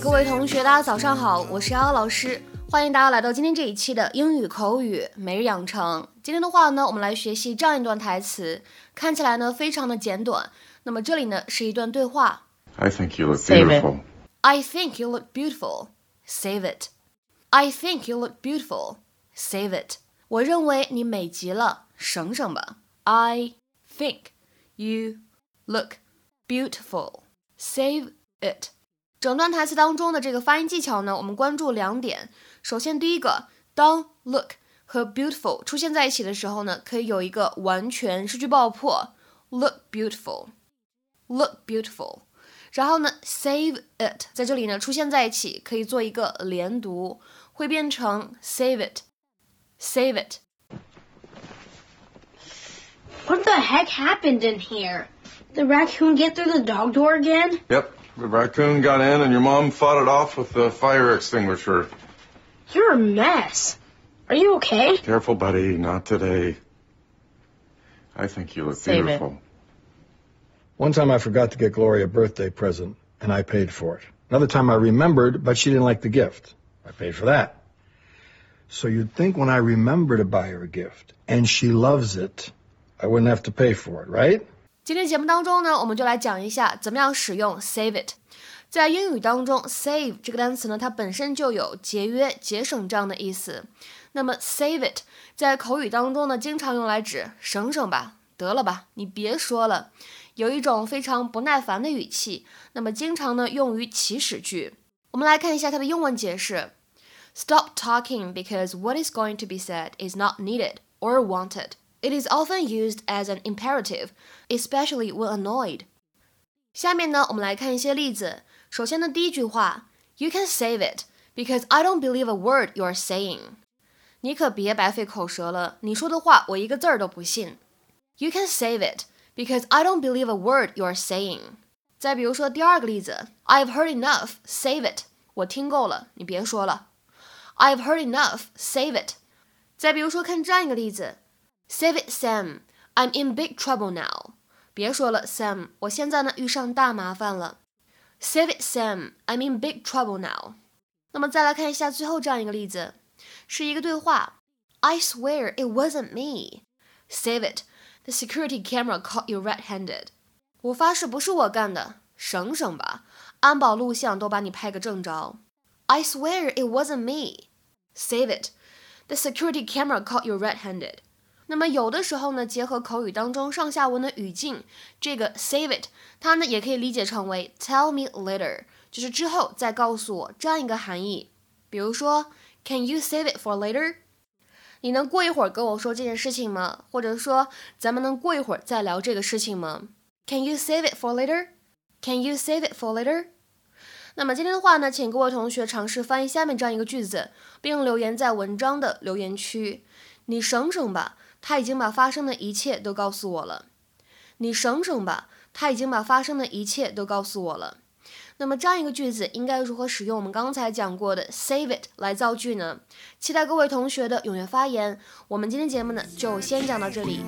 各位同学，大家早上好，我是瑶瑶老师，欢迎大家来到今天这一期的英语口语每日养成。今天的话呢，我们来学习这样一段台词，看起来呢非常的简短。那么这里呢是一段对话。I think you look Save it. beautiful. I think you look beautiful. Save it. I think you look beautiful. Save it. 我认为你美极了，省省吧。I think you look beautiful. Save it. 整段台词当中的这个发音技巧呢，我们关注两点。首先，第一个，当 look 和 beautiful 出现在一起的时候呢，可以有一个完全失去爆破，look beautiful，look beautiful。然后呢，save it 在这里呢出现在一起，可以做一个连读，会变成 save it，save it。 What the heck happened in here? The raccoon get through the dog door again? Yep, the raccoon got in and your mom fought it off with the fire extinguisher. You're a mess. Are you okay? Careful, buddy, not today. I think you look Save it. beautiful. One time I forgot to get Gloria a birthday present, and I paid for it. Another time I remembered, but she didn't like the gift. I paid for that. So you'd think when I remember to buy her a gift, and she loves it, I wouldn't have to pay for it, right? 今天节目当中呢，我们就来讲一下怎么样使用 save it。在英语当中，save 这个单词呢，它本身就有节约、节省这样的意思。那么 save it 在口语当中呢，经常用来指省省吧，得了吧，你别说了，有一种非常不耐烦的语气。那么经常呢用于祈使句。我们来看一下它的英文解释：Stop talking because what is going to be said is not needed or wanted. It is often used as an imperative, especially when annoyed. 下面呢，我们来看一些例子。首先呢，第一句话，You can save it because I don't believe a word you are saying. 你可别白费口舌了，你说的话我一个字儿都不信。You can save it because I don't believe a word you are saying. 再比如说第二个例子，I've heard enough, save it. 我听够了，你别说了。I've heard enough, save it. 再比如说看这样一个例子 ，Save it, Sam. I'm in big trouble now. 别说了，Sam，我现在呢遇上大麻烦了。Save it, Sam. I'm in big trouble now. 那么再来看一下最后这样一个例子，是一个对话。I swear it wasn't me. Save it. The security camera caught you red-handed. 我发誓不是我干的，省省吧，安保录像都把你拍个正着。I swear it wasn't me. Save it. The security camera caught you red-handed. 那么有的时候呢，结合口语当中上下文的语境，这个 save it，它呢也可以理解成为 tell me later，就是之后再告诉我这样一个含义。比如说，Can you save it for later？你能过一会儿跟我说这件事情吗？或者说，咱们能过一会儿再聊这个事情吗？Can you save it for later？Can you save it for later？那么今天的话呢，请各位同学尝试翻译下面这样一个句子，并留言在文章的留言区。你省省吧，他已经把发生的一切都告诉我了。你省省吧，他已经把发生的一切都告诉我了。那么这样一个句子应该如何使用我们刚才讲过的 save it 来造句呢？期待各位同学的踊跃发言。我们今天节目呢就先讲到这里。